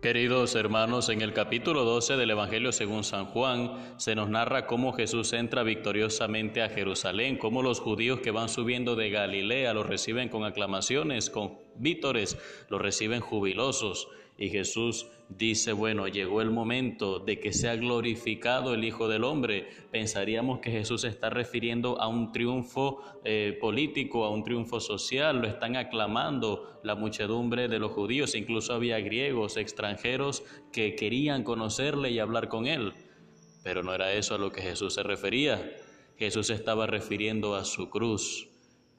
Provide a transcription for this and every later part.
Queridos hermanos, en el capítulo 12 del Evangelio según San Juan se nos narra cómo Jesús entra victoriosamente a Jerusalén, cómo los judíos que van subiendo de Galilea lo reciben con aclamaciones, con vítores, lo reciben jubilosos. Y Jesús dice, bueno, llegó el momento de que sea glorificado el Hijo del Hombre. Pensaríamos que Jesús está refiriendo a un triunfo eh, político, a un triunfo social, lo están aclamando la muchedumbre de los judíos, incluso había griegos, extranjeros que querían conocerle y hablar con él. Pero no era eso a lo que Jesús se refería. Jesús estaba refiriendo a su cruz.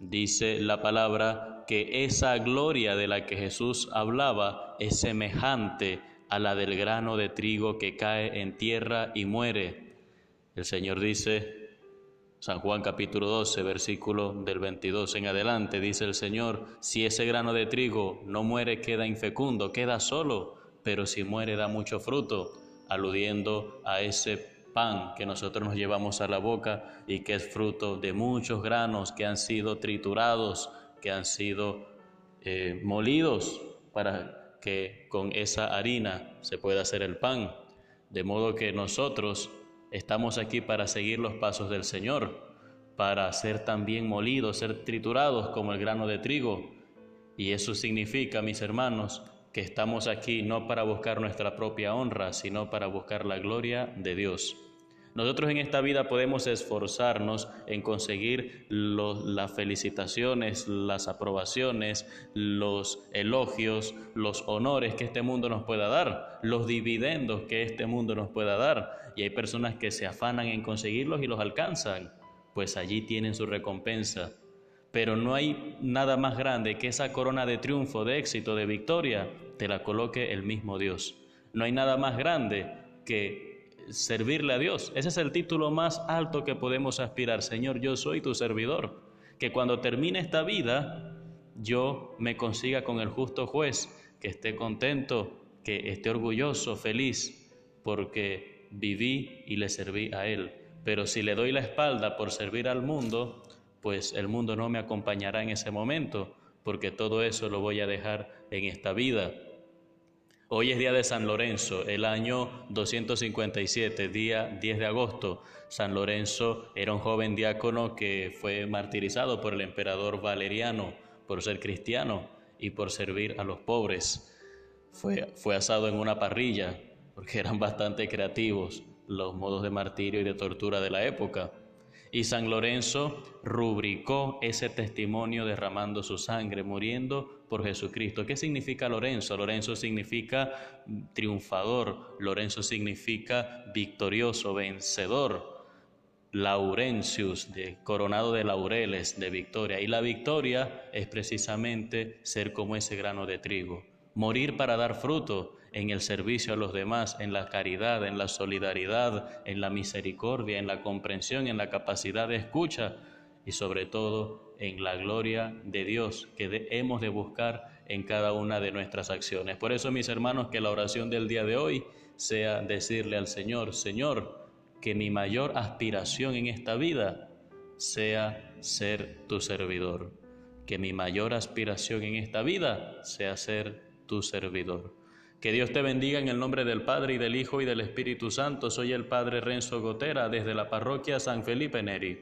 Dice la palabra que esa gloria de la que Jesús hablaba es semejante a la del grano de trigo que cae en tierra y muere. El Señor dice, San Juan capítulo 12, versículo del 22 en adelante, dice el Señor, si ese grano de trigo no muere queda infecundo, queda solo, pero si muere da mucho fruto, aludiendo a ese pan que nosotros nos llevamos a la boca y que es fruto de muchos granos que han sido triturados, que han sido eh, molidos para que con esa harina se pueda hacer el pan. De modo que nosotros estamos aquí para seguir los pasos del Señor, para ser también molidos, ser triturados como el grano de trigo. Y eso significa, mis hermanos, que estamos aquí no para buscar nuestra propia honra, sino para buscar la gloria de Dios. Nosotros en esta vida podemos esforzarnos en conseguir las felicitaciones, las aprobaciones, los elogios, los honores que este mundo nos pueda dar, los dividendos que este mundo nos pueda dar. Y hay personas que se afanan en conseguirlos y los alcanzan, pues allí tienen su recompensa. Pero no hay nada más grande que esa corona de triunfo, de éxito, de victoria, te la coloque el mismo Dios. No hay nada más grande que servirle a Dios. Ese es el título más alto que podemos aspirar. Señor, yo soy tu servidor. Que cuando termine esta vida, yo me consiga con el justo juez, que esté contento, que esté orgulloso, feliz, porque viví y le serví a Él. Pero si le doy la espalda por servir al mundo, pues el mundo no me acompañará en ese momento, porque todo eso lo voy a dejar en esta vida. Hoy es día de San Lorenzo, el año 257, día 10 de agosto. San Lorenzo era un joven diácono que fue martirizado por el emperador Valeriano por ser cristiano y por servir a los pobres. Fue, fue asado en una parrilla, porque eran bastante creativos los modos de martirio y de tortura de la época. Y San Lorenzo rubricó ese testimonio derramando su sangre, muriendo por Jesucristo. ¿Qué significa Lorenzo? Lorenzo significa triunfador, Lorenzo significa victorioso, vencedor. Laurencius, de, coronado de laureles, de victoria. Y la victoria es precisamente ser como ese grano de trigo, morir para dar fruto en el servicio a los demás, en la caridad, en la solidaridad, en la misericordia, en la comprensión, en la capacidad de escucha y sobre todo en la gloria de Dios que hemos de buscar en cada una de nuestras acciones. Por eso, mis hermanos, que la oración del día de hoy sea decirle al Señor, Señor, que mi mayor aspiración en esta vida sea ser tu servidor. Que mi mayor aspiración en esta vida sea ser tu servidor. Que Dios te bendiga en el nombre del Padre y del Hijo y del Espíritu Santo. Soy el Padre Renzo Gotera desde la parroquia San Felipe Neri.